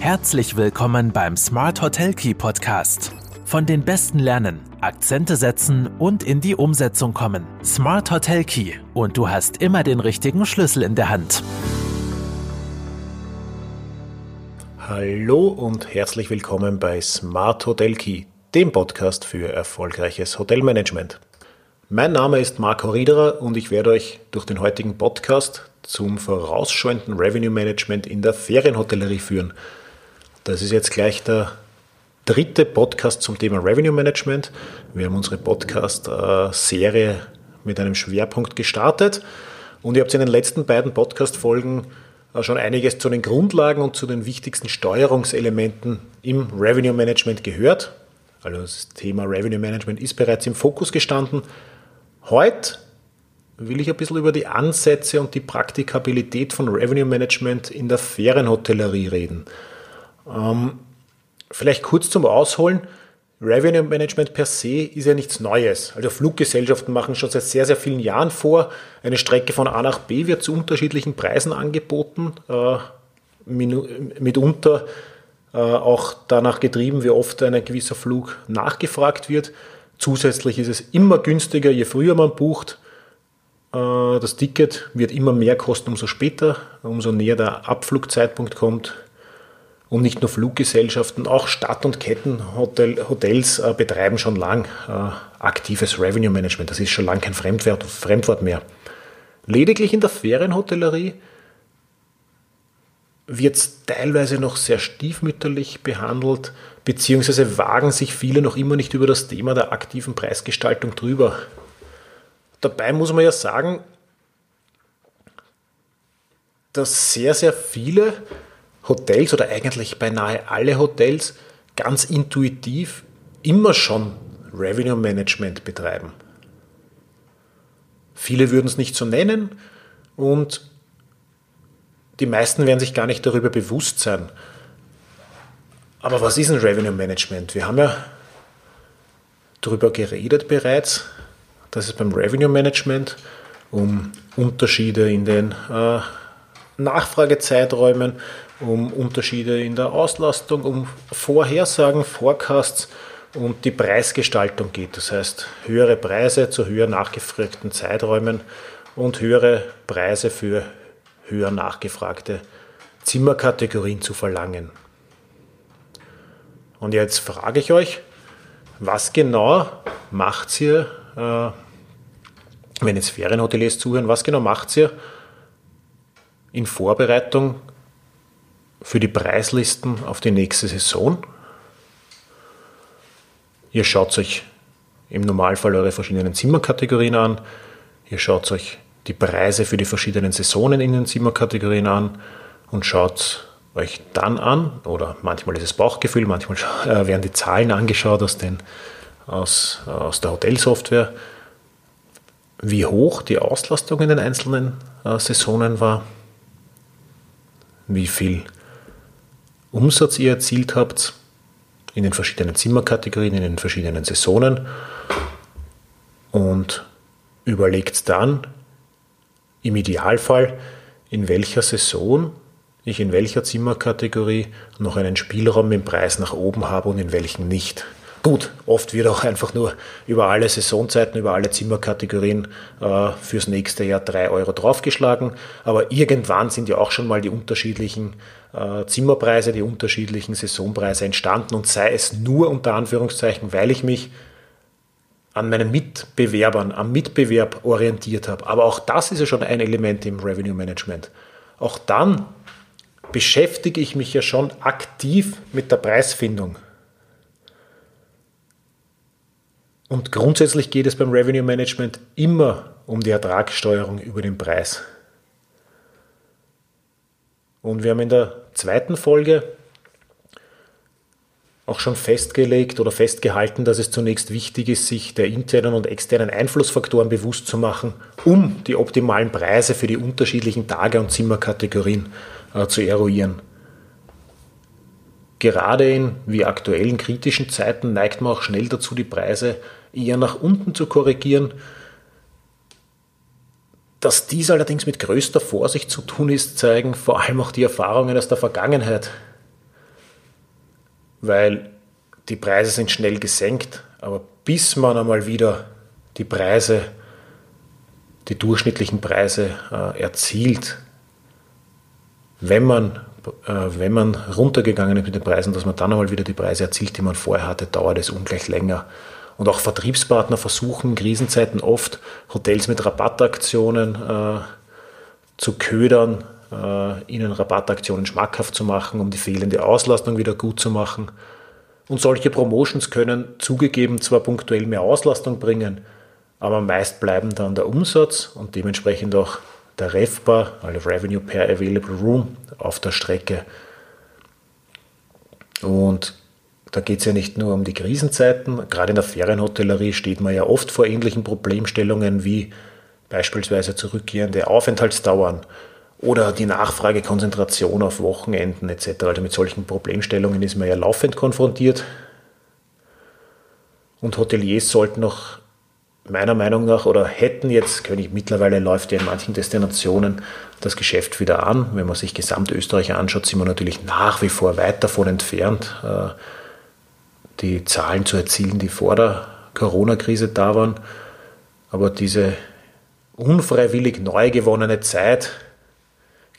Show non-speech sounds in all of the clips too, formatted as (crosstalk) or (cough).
Herzlich willkommen beim Smart Hotel Key Podcast. Von den Besten lernen, Akzente setzen und in die Umsetzung kommen. Smart Hotel Key und du hast immer den richtigen Schlüssel in der Hand. Hallo und herzlich willkommen bei Smart Hotel Key, dem Podcast für erfolgreiches Hotelmanagement. Mein Name ist Marco Riederer und ich werde euch durch den heutigen Podcast zum vorausschauenden Revenue Management in der Ferienhotellerie führen. Das ist jetzt gleich der dritte Podcast zum Thema Revenue Management. Wir haben unsere Podcast-Serie mit einem Schwerpunkt gestartet und ihr habt in den letzten beiden Podcast-Folgen äh, schon einiges zu den Grundlagen und zu den wichtigsten Steuerungselementen im Revenue Management gehört. Also das Thema Revenue Management ist bereits im Fokus gestanden. Heute will ich ein bisschen über die Ansätze und die Praktikabilität von Revenue Management in der Ferienhotellerie reden. Ähm, vielleicht kurz zum Ausholen. Revenue Management per se ist ja nichts Neues. Also Fluggesellschaften machen schon seit sehr, sehr vielen Jahren vor. Eine Strecke von A nach B wird zu unterschiedlichen Preisen angeboten. Äh, mitunter äh, auch danach getrieben, wie oft ein gewisser Flug nachgefragt wird. Zusätzlich ist es immer günstiger, je früher man bucht. Äh, das Ticket wird immer mehr kosten, umso später, umso näher der Abflugzeitpunkt kommt. Und nicht nur Fluggesellschaften, auch Stadt- und Kettenhotels äh, betreiben schon lang äh, aktives Revenue Management. Das ist schon lang kein Fremdwort, Fremdwort mehr. Lediglich in der Ferienhotellerie wird es teilweise noch sehr stiefmütterlich behandelt, beziehungsweise wagen sich viele noch immer nicht über das Thema der aktiven Preisgestaltung drüber. Dabei muss man ja sagen, dass sehr, sehr viele Hotels oder eigentlich beinahe alle Hotels ganz intuitiv immer schon Revenue Management betreiben. Viele würden es nicht so nennen und die meisten werden sich gar nicht darüber bewusst sein. Aber was ist ein Revenue Management? Wir haben ja darüber geredet bereits, dass es beim Revenue Management um Unterschiede in den äh, Nachfragezeiträumen, um Unterschiede in der Auslastung, um Vorhersagen, Forecasts und die Preisgestaltung geht. Das heißt, höhere Preise zu höher nachgefragten Zeiträumen und höhere Preise für höher nachgefragte Zimmerkategorien zu verlangen. Und jetzt frage ich euch, was genau macht ihr, äh, wenn jetzt Ferienhoteliers zuhören, was genau macht ihr in Vorbereitung für die Preislisten auf die nächste Saison. Ihr schaut euch im Normalfall eure verschiedenen Zimmerkategorien an. Ihr schaut euch die Preise für die verschiedenen Saisonen in den Zimmerkategorien an und schaut euch dann an, oder manchmal ist es Bauchgefühl, manchmal (laughs) äh, werden die Zahlen angeschaut aus, den, aus, aus der Hotelsoftware, wie hoch die Auslastung in den einzelnen äh, Saisonen war, wie viel Umsatz ihr erzielt habt in den verschiedenen Zimmerkategorien, in den verschiedenen Saisonen und überlegt dann im Idealfall, in welcher Saison ich in welcher Zimmerkategorie noch einen Spielraum im Preis nach oben habe und in welchen nicht. Gut, oft wird auch einfach nur über alle Saisonzeiten, über alle Zimmerkategorien äh, fürs nächste Jahr drei Euro draufgeschlagen. Aber irgendwann sind ja auch schon mal die unterschiedlichen Zimmerpreise, die unterschiedlichen Saisonpreise entstanden und sei es nur unter Anführungszeichen, weil ich mich an meinen Mitbewerbern, am Mitbewerb orientiert habe. Aber auch das ist ja schon ein Element im Revenue Management. Auch dann beschäftige ich mich ja schon aktiv mit der Preisfindung. Und grundsätzlich geht es beim Revenue Management immer um die Ertragssteuerung über den Preis. Und wir haben in der zweiten Folge auch schon festgelegt oder festgehalten, dass es zunächst wichtig ist, sich der internen und externen Einflussfaktoren bewusst zu machen, um die optimalen Preise für die unterschiedlichen Tage- und Zimmerkategorien äh, zu eruieren. Gerade in wie aktuellen kritischen Zeiten neigt man auch schnell dazu, die Preise eher nach unten zu korrigieren. Dass dies allerdings mit größter Vorsicht zu tun ist, zeigen vor allem auch die Erfahrungen aus der Vergangenheit. weil die Preise sind schnell gesenkt, aber bis man einmal wieder die Preise, die durchschnittlichen Preise äh, erzielt, wenn man, äh, wenn man runtergegangen ist mit den Preisen, dass man dann einmal wieder die Preise erzielt, die man vorher hatte, dauert es ungleich länger. Und auch Vertriebspartner versuchen in Krisenzeiten oft Hotels mit Rabattaktionen äh, zu ködern, äh, ihnen Rabattaktionen schmackhaft zu machen, um die fehlende Auslastung wieder gut zu machen. Und solche Promotions können zugegeben zwar punktuell mehr Auslastung bringen, aber meist bleiben dann der Umsatz und dementsprechend auch der REFPA, also Revenue per Available Room, auf der Strecke. Und da geht es ja nicht nur um die Krisenzeiten. Gerade in der Ferienhotellerie steht man ja oft vor ähnlichen Problemstellungen wie beispielsweise zurückgehende Aufenthaltsdauern oder die Nachfragekonzentration auf Wochenenden etc. Also mit solchen Problemstellungen ist man ja laufend konfrontiert. Und Hoteliers sollten auch meiner Meinung nach oder hätten jetzt, ich, mittlerweile läuft ja in manchen Destinationen das Geschäft wieder an. Wenn man sich Gesamtösterreich anschaut, sind wir natürlich nach wie vor weit davon entfernt, äh, die Zahlen zu erzielen, die vor der Corona-Krise da waren. Aber diese unfreiwillig neu gewonnene Zeit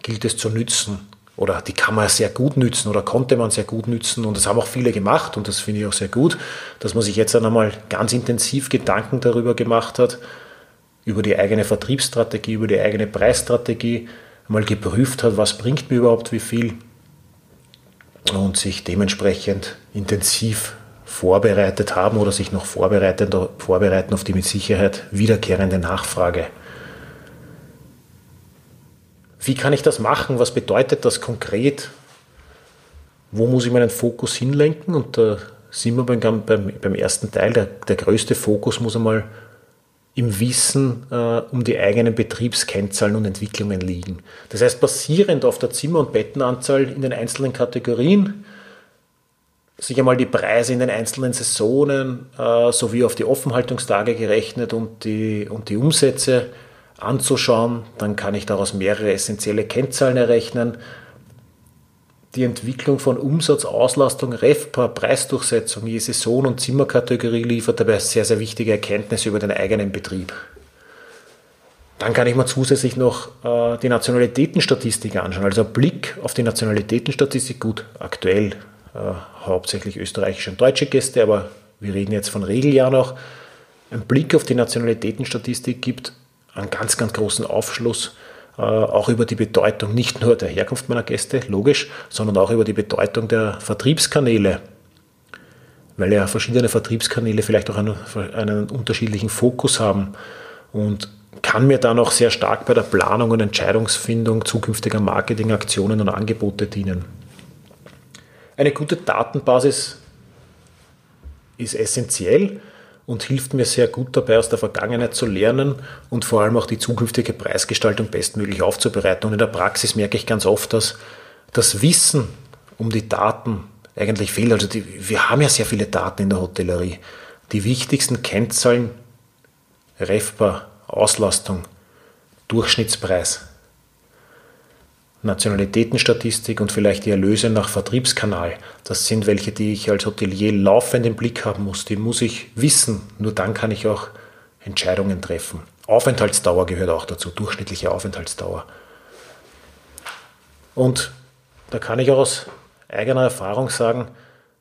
gilt es zu nützen. Oder die kann man sehr gut nützen oder konnte man sehr gut nützen. Und das haben auch viele gemacht und das finde ich auch sehr gut, dass man sich jetzt einmal ganz intensiv Gedanken darüber gemacht hat, über die eigene Vertriebsstrategie, über die eigene Preisstrategie, mal geprüft hat, was bringt mir überhaupt wie viel und sich dementsprechend intensiv vorbereitet haben oder sich noch vorbereiten, auf die mit Sicherheit wiederkehrende Nachfrage. Wie kann ich das machen? Was bedeutet das konkret? Wo muss ich meinen Fokus hinlenken? Und da sind wir beim, beim, beim ersten Teil. Der, der größte Fokus muss einmal im Wissen äh, um die eigenen Betriebskennzahlen und Entwicklungen liegen. Das heißt, basierend auf der Zimmer- und Bettenanzahl in den einzelnen Kategorien, sich einmal die Preise in den einzelnen Saisonen äh, sowie auf die Offenhaltungstage gerechnet und die, und die Umsätze anzuschauen. Dann kann ich daraus mehrere essentielle Kennzahlen errechnen. Die Entwicklung von Umsatz, Auslastung, REFPA, Preisdurchsetzung je Saison und Zimmerkategorie liefert dabei sehr, sehr wichtige Erkenntnisse über den eigenen Betrieb. Dann kann ich mir zusätzlich noch äh, die Nationalitätenstatistik anschauen. Also Blick auf die Nationalitätenstatistik, gut, aktuell hauptsächlich österreichische und deutsche Gäste, aber wir reden jetzt von Regeljahr noch. Ein Blick auf die Nationalitätenstatistik gibt einen ganz, ganz großen Aufschluss, äh, auch über die Bedeutung nicht nur der Herkunft meiner Gäste, logisch, sondern auch über die Bedeutung der Vertriebskanäle, weil ja verschiedene Vertriebskanäle vielleicht auch einen, einen unterschiedlichen Fokus haben und kann mir dann auch sehr stark bei der Planung und Entscheidungsfindung zukünftiger Marketingaktionen und Angebote dienen. Eine gute Datenbasis ist essentiell und hilft mir sehr gut dabei, aus der Vergangenheit zu lernen und vor allem auch die zukünftige Preisgestaltung bestmöglich aufzubereiten. Und in der Praxis merke ich ganz oft, dass das Wissen um die Daten eigentlich fehlt. Also die, wir haben ja sehr viele Daten in der Hotellerie. Die wichtigsten Kennzahlen, REFPA, Auslastung, Durchschnittspreis, Nationalitätenstatistik und vielleicht die Erlöse nach Vertriebskanal. Das sind welche, die ich als Hotelier laufend im Blick haben muss. Die muss ich wissen. Nur dann kann ich auch Entscheidungen treffen. Aufenthaltsdauer gehört auch dazu, durchschnittliche Aufenthaltsdauer. Und da kann ich auch aus eigener Erfahrung sagen,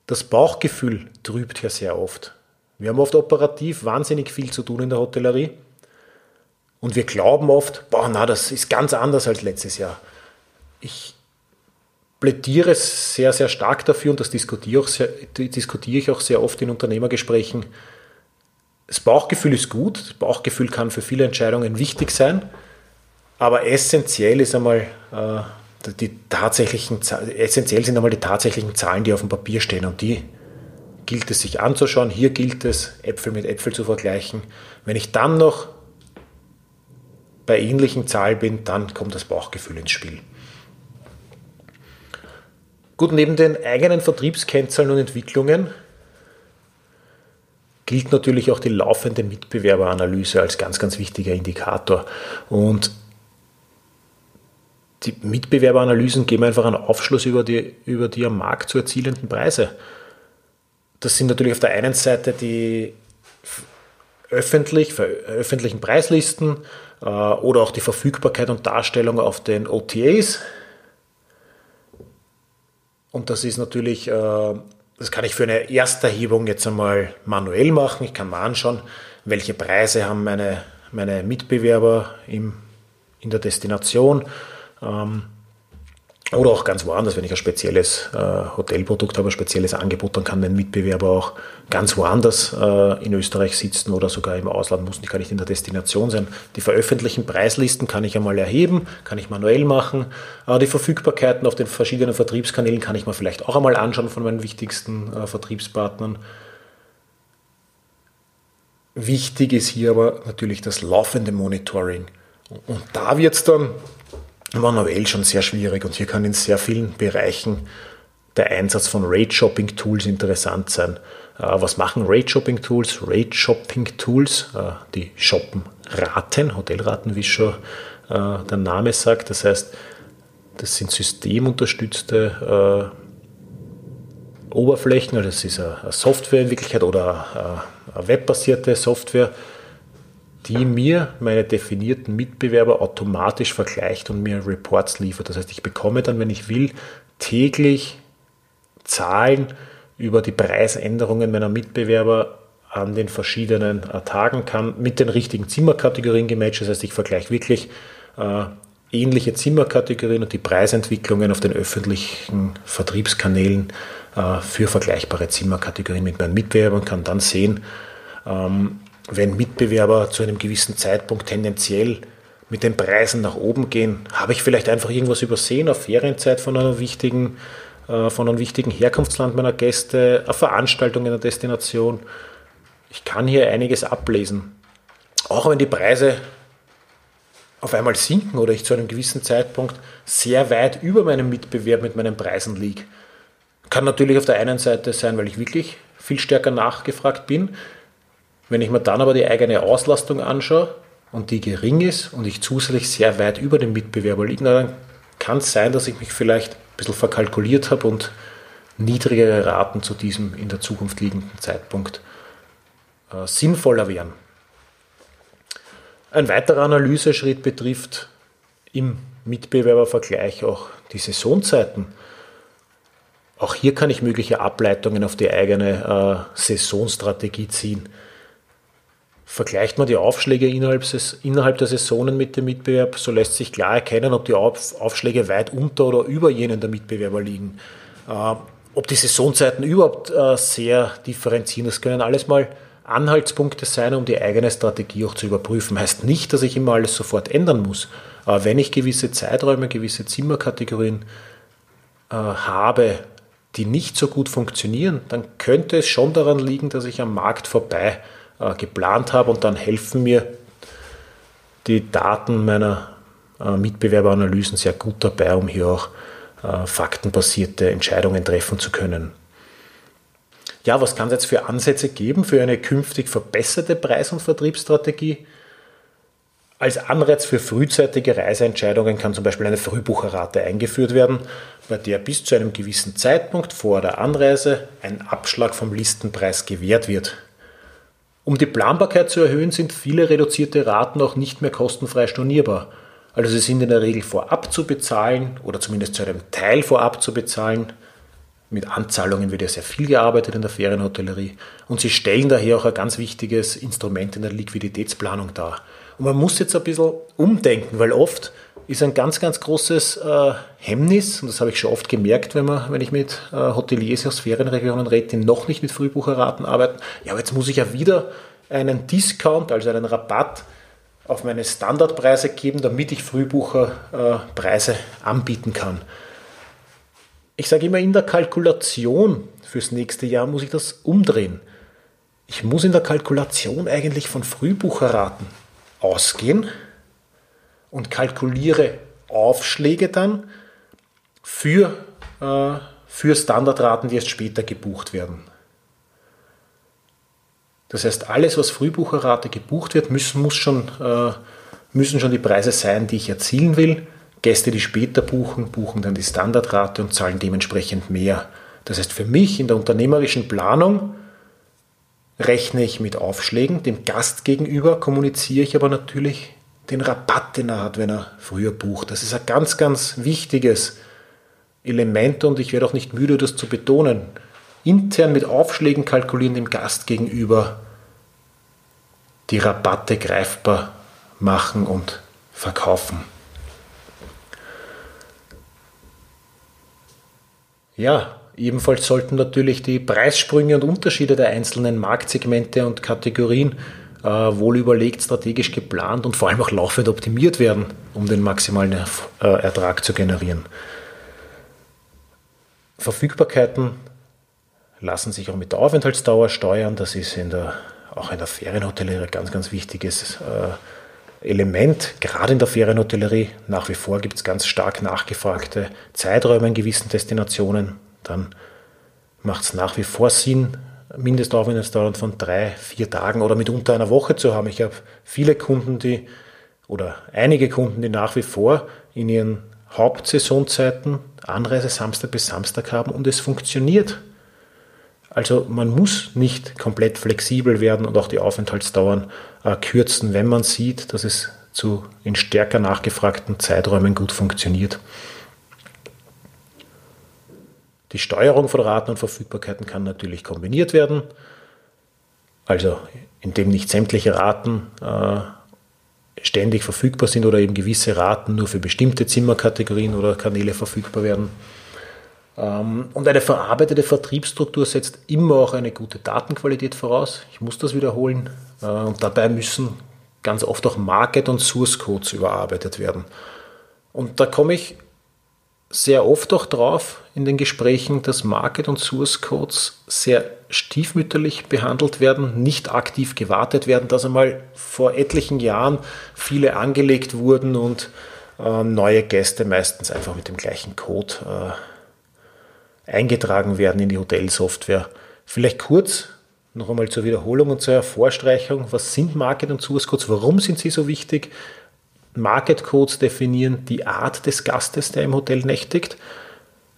das Bauchgefühl trübt ja sehr oft. Wir haben oft operativ wahnsinnig viel zu tun in der Hotellerie. Und wir glauben oft, boah, na, das ist ganz anders als letztes Jahr ich plädiere sehr, sehr stark dafür und das diskutiere, sehr, diskutiere ich auch sehr oft in Unternehmergesprächen. Das Bauchgefühl ist gut, das Bauchgefühl kann für viele Entscheidungen wichtig sein, aber essentiell ist einmal äh, die tatsächlichen, essentiell sind einmal die tatsächlichen Zahlen, die auf dem Papier stehen und die gilt es sich anzuschauen. Hier gilt es, Äpfel mit Äpfel zu vergleichen. Wenn ich dann noch bei ähnlichen Zahlen bin, dann kommt das Bauchgefühl ins Spiel. Gut, neben den eigenen Vertriebskennzahlen und Entwicklungen gilt natürlich auch die laufende Mitbewerberanalyse als ganz, ganz wichtiger Indikator. Und die Mitbewerberanalysen geben einfach einen Aufschluss über die, über die am Markt zu erzielenden Preise. das sind natürlich auf der einen Seite die öffentlich, öffentlichen Preislisten äh, oder auch die Verfügbarkeit und Darstellung auf den OTAs. Und das ist natürlich, äh, das kann ich für eine Ersterhebung jetzt einmal manuell machen. Ich kann mal anschauen, welche Preise haben meine, meine Mitbewerber im, in der Destination. Ähm, oder auch ganz woanders, wenn ich ein spezielles äh, Hotelprodukt habe, ein spezielles Angebot, dann kann mein Mitbewerber auch ganz woanders äh, in Österreich sitzen oder sogar im Ausland, muss gar nicht in der Destination sein. Die veröffentlichten Preislisten kann ich einmal erheben, kann ich manuell machen. Äh, die Verfügbarkeiten auf den verschiedenen Vertriebskanälen kann ich mir vielleicht auch einmal anschauen von meinen wichtigsten äh, Vertriebspartnern. Wichtig ist hier aber natürlich das laufende Monitoring. Und da wird es dann manuell schon sehr schwierig und hier kann in sehr vielen Bereichen der Einsatz von Rate-Shopping-Tools interessant sein. Äh, was machen Rate-Shopping-Tools? Rate-Shopping-Tools, äh, die shoppen Raten, Hotelraten, wie schon äh, der Name sagt. Das heißt, das sind systemunterstützte Oberflächen, also das ist eine Software in Wirklichkeit oder eine webbasierte Software, die mir meine definierten Mitbewerber automatisch vergleicht und mir Reports liefert. Das heißt, ich bekomme dann, wenn ich will, täglich Zahlen über die Preisänderungen meiner Mitbewerber an den verschiedenen äh, Tagen kann, mit den richtigen Zimmerkategorien gematcht. Das heißt, ich vergleiche wirklich äh, ähnliche Zimmerkategorien und die Preisentwicklungen auf den öffentlichen Vertriebskanälen äh, für vergleichbare Zimmerkategorien mit meinen Mitbewerbern, kann dann sehen, ähm, wenn Mitbewerber zu einem gewissen Zeitpunkt tendenziell mit den Preisen nach oben gehen, habe ich vielleicht einfach irgendwas übersehen auf Ferienzeit von einer wichtigen, äh, von einem wichtigen Herkunftsland meiner Gäste, eine Veranstaltung in der Destination. Ich kann hier einiges ablesen. Auch wenn die Preise auf einmal sinken oder ich zu einem gewissen Zeitpunkt sehr weit über meinem Mitbewerb mit meinen Preisen liege. Kann natürlich auf der einen Seite sein, weil ich wirklich viel stärker nachgefragt bin. Wenn ich mir dann aber die eigene Auslastung anschaue und die gering ist und ich zusätzlich sehr weit über dem Mitbewerber liege, dann kann es sein, dass ich mich vielleicht ein bisschen verkalkuliert habe und niedrigere Raten zu diesem in der Zukunft liegenden Zeitpunkt äh, sinnvoller wären. Ein weiterer Analyseschritt betrifft im Mitbewerbervergleich auch die Saisonzeiten. Auch hier kann ich mögliche Ableitungen auf die eigene äh, Saisonstrategie ziehen. Vergleicht man die Aufschläge innerhalb, innerhalb der Saisonen mit dem Mitbewerb, so lässt sich klar erkennen, ob die Aufschläge weit unter oder über jenen der Mitbewerber liegen. Äh, ob die Saisonzeiten überhaupt äh, sehr differenzieren, das können alles mal Anhaltspunkte sein, um die eigene Strategie auch zu überprüfen. Heißt nicht, dass ich immer alles sofort ändern muss. Aber wenn ich gewisse Zeiträume, gewisse Zimmerkategorien äh, habe, die nicht so gut funktionieren, dann könnte es schon daran liegen, dass ich am Markt vorbei äh, geplant habe und dann helfen mir die Daten meiner äh, Mitbewerberanalysen sehr gut dabei, um hier auch äh, faktenbasierte Entscheidungen treffen zu können. Ja, was kann es jetzt für Ansätze geben für eine künftig verbesserte Preis- und Vertriebsstrategie? Als Anreiz für frühzeitige Reiseentscheidungen kann zum Beispiel eine Frühbucherrate eingeführt werden, bei der bis zu einem gewissen Zeitpunkt vor der Anreise ein Abschlag vom Listenpreis gewährt wird. Um die Planbarkeit zu erhöhen, sind viele reduzierte Raten auch nicht mehr kostenfrei stornierbar. Also sie sind in der Regel vorab zu bezahlen oder zumindest zu einem Teil vorab zu bezahlen. Mit Anzahlungen wird ja sehr viel gearbeitet in der Ferienhotellerie und sie stellen daher auch ein ganz wichtiges Instrument in der Liquiditätsplanung dar. Und man muss jetzt ein bisschen umdenken, weil oft ist ein ganz, ganz großes äh, Hemmnis, und das habe ich schon oft gemerkt, wenn, man, wenn ich mit äh, Hoteliers aus Ferienregionen rede, die noch nicht mit Frühbucherraten arbeiten. Ja, aber jetzt muss ich ja wieder einen Discount, also einen Rabatt auf meine Standardpreise geben, damit ich Frühbucherpreise äh, anbieten kann. Ich sage immer, in der Kalkulation fürs nächste Jahr muss ich das umdrehen. Ich muss in der Kalkulation eigentlich von Frühbucherraten ausgehen und kalkuliere Aufschläge dann für, äh, für Standardraten, die erst später gebucht werden. Das heißt, alles, was Frühbucherrate gebucht wird, müssen, muss schon, äh, müssen schon die Preise sein, die ich erzielen will. Gäste, die später buchen, buchen dann die Standardrate und zahlen dementsprechend mehr. Das heißt, für mich in der unternehmerischen Planung rechne ich mit Aufschlägen, dem Gast gegenüber kommuniziere ich aber natürlich den Rabatt, den er hat, wenn er früher bucht. Das ist ein ganz, ganz wichtiges Element und ich werde auch nicht müde, das zu betonen. Intern mit Aufschlägen kalkulieren dem Gast gegenüber, die Rabatte greifbar machen und verkaufen. Ja, ebenfalls sollten natürlich die Preissprünge und Unterschiede der einzelnen Marktsegmente und Kategorien äh, wohl überlegt, strategisch geplant und vor allem auch laufend optimiert werden, um den maximalen äh, Ertrag zu generieren. Verfügbarkeiten lassen sich auch mit der Aufenthaltsdauer steuern. Das ist in der, auch in der Ferienhotellerie ein ganz, ganz wichtiges äh, Element. Gerade in der Ferienhotellerie nach wie vor gibt es ganz stark nachgefragte Zeiträume in gewissen Destinationen. Dann macht es nach wie vor Sinn, Mindestaufenthaltsdauern von drei, vier Tagen oder mitunter einer Woche zu haben. Ich habe viele Kunden, die oder einige Kunden, die nach wie vor in ihren Hauptsaisonzeiten Anreise Samstag bis Samstag haben und es funktioniert. Also man muss nicht komplett flexibel werden und auch die Aufenthaltsdauern äh, kürzen, wenn man sieht, dass es zu in stärker nachgefragten Zeiträumen gut funktioniert. Die Steuerung von Raten und Verfügbarkeiten kann natürlich kombiniert werden, also indem nicht sämtliche Raten äh, ständig verfügbar sind oder eben gewisse Raten nur für bestimmte Zimmerkategorien oder Kanäle verfügbar werden. Ähm, und eine verarbeitete Vertriebsstruktur setzt immer auch eine gute Datenqualität voraus. Ich muss das wiederholen. Äh, und dabei müssen ganz oft auch Market- und Source Codes überarbeitet werden. Und da komme ich sehr oft auch drauf in den Gesprächen, dass Market- und Source Codes sehr stiefmütterlich behandelt werden, nicht aktiv gewartet werden, dass einmal vor etlichen Jahren viele angelegt wurden und äh, neue Gäste meistens einfach mit dem gleichen Code äh, eingetragen werden in die Hotelsoftware. Vielleicht kurz noch einmal zur Wiederholung und zur Hervorstreichung. Was sind Market- und Source Codes? Warum sind sie so wichtig? Market Codes definieren die Art des Gastes, der im Hotel nächtigt.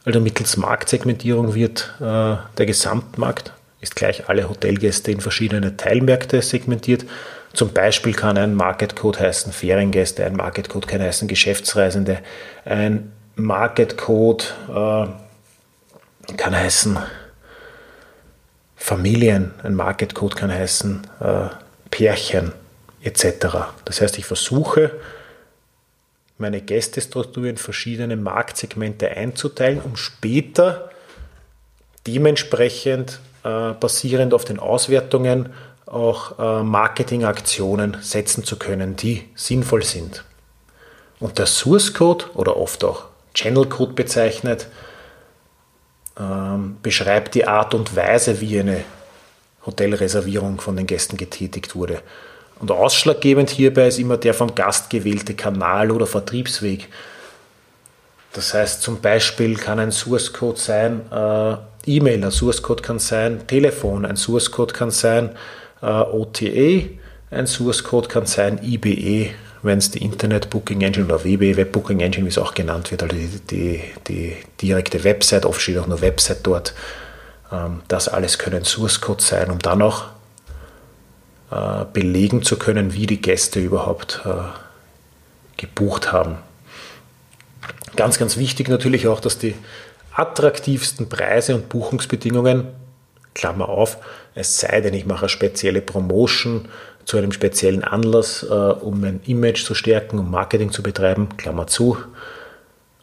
Also mittels Marktsegmentierung wird äh, der Gesamtmarkt, ist gleich alle Hotelgäste in verschiedene Teilmärkte segmentiert. Zum Beispiel kann ein Market Code heißen Feriengäste, ein Market Code kann heißen Geschäftsreisende, ein Market Code äh, kann heißen Familien, ein Market Code kann heißen äh, Pärchen etc. Das heißt, ich versuche meine Gästestruktur in verschiedene Marktsegmente einzuteilen, um später dementsprechend äh, basierend auf den Auswertungen auch äh, Marketingaktionen setzen zu können, die sinnvoll sind. Und der Source Code oder oft auch Channel Code bezeichnet, ähm, beschreibt die Art und Weise, wie eine Hotelreservierung von den Gästen getätigt wurde. Und ausschlaggebend hierbei ist immer der vom Gast gewählte Kanal oder Vertriebsweg. Das heißt zum Beispiel kann ein Source Code sein äh, E-Mail, ein Source Code kann sein Telefon, ein Source Code kann sein äh, OTA, ein Source Code kann sein IBE, wenn es die Internet Booking Engine oder WB Web Booking Engine, wie es auch genannt wird, also die, die, die direkte Website, oft steht auch nur Website dort. Ähm, das alles können Source Code sein, um dann auch belegen zu können, wie die Gäste überhaupt äh, gebucht haben. Ganz, ganz wichtig natürlich auch, dass die attraktivsten Preise und Buchungsbedingungen, Klammer auf, es sei denn, ich mache eine spezielle Promotion zu einem speziellen Anlass, äh, um mein Image zu stärken, um Marketing zu betreiben, Klammer zu,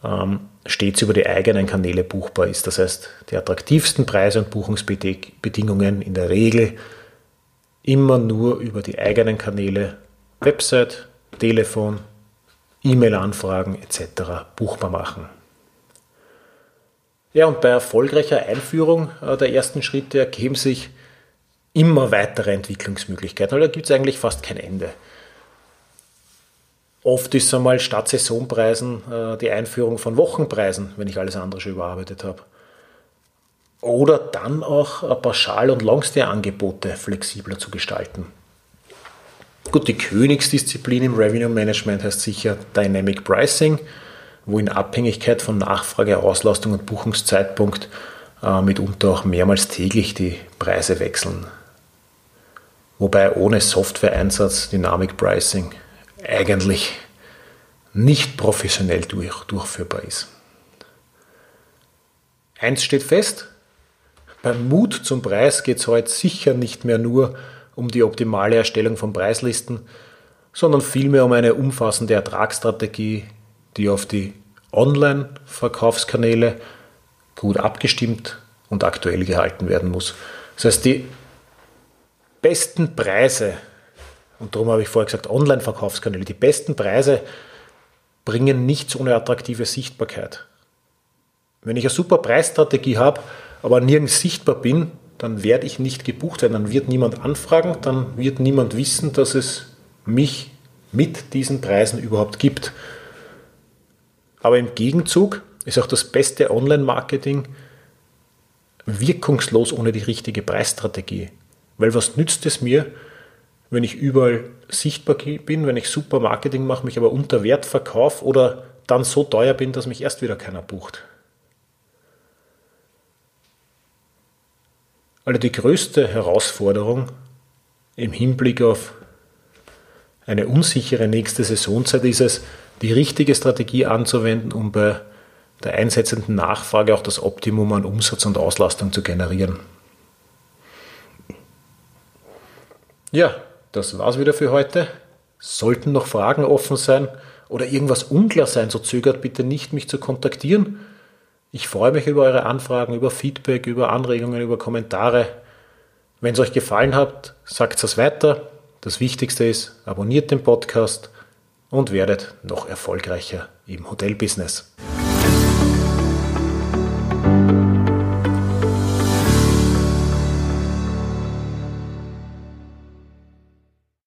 ähm, stets über die eigenen Kanäle buchbar ist. Das heißt, die attraktivsten Preise und Buchungsbedingungen in der Regel immer nur über die eigenen Kanäle, Website, Telefon, E-Mail-Anfragen etc. buchbar machen. Ja, und bei erfolgreicher Einführung äh, der ersten Schritte ergeben sich immer weitere Entwicklungsmöglichkeiten. Da gibt es eigentlich fast kein Ende. Oft ist einmal statt Saisonpreisen äh, die Einführung von Wochenpreisen, wenn ich alles andere schon überarbeitet habe. Oder dann auch Pauschal- und Longstay-Angebote flexibler zu gestalten. Gut, die Königsdisziplin im Revenue Management heißt sicher Dynamic Pricing, wo in Abhängigkeit von Nachfrage, Auslastung und Buchungszeitpunkt äh, mitunter auch mehrmals täglich die Preise wechseln. Wobei ohne Software-Einsatz Dynamic Pricing eigentlich nicht professionell durch, durchführbar ist. Eins steht fest, beim Mut zum Preis geht es heute sicher nicht mehr nur um die optimale Erstellung von Preislisten, sondern vielmehr um eine umfassende Ertragsstrategie, die auf die Online-Verkaufskanäle gut abgestimmt und aktuell gehalten werden muss. Das heißt, die besten Preise, und darum habe ich vorher gesagt, Online-Verkaufskanäle, die besten Preise bringen nichts ohne attraktive Sichtbarkeit. Wenn ich eine super Preisstrategie habe, aber nirgends sichtbar bin, dann werde ich nicht gebucht werden, dann wird niemand anfragen, dann wird niemand wissen, dass es mich mit diesen Preisen überhaupt gibt. Aber im Gegenzug ist auch das beste Online-Marketing wirkungslos ohne die richtige Preisstrategie. Weil was nützt es mir, wenn ich überall sichtbar bin, wenn ich super Marketing mache, mich aber unter Wert verkaufe oder dann so teuer bin, dass mich erst wieder keiner bucht? Also die größte Herausforderung im Hinblick auf eine unsichere nächste Saisonzeit ist es, die richtige Strategie anzuwenden, um bei der einsetzenden Nachfrage auch das Optimum an Umsatz und Auslastung zu generieren. Ja, das war's wieder für heute. Sollten noch Fragen offen sein oder irgendwas unklar sein, so zögert bitte nicht, mich zu kontaktieren. Ich freue mich über eure Anfragen, über Feedback, über Anregungen, über Kommentare. Wenn es euch gefallen hat, sagt es weiter. Das Wichtigste ist, abonniert den Podcast und werdet noch erfolgreicher im Hotelbusiness.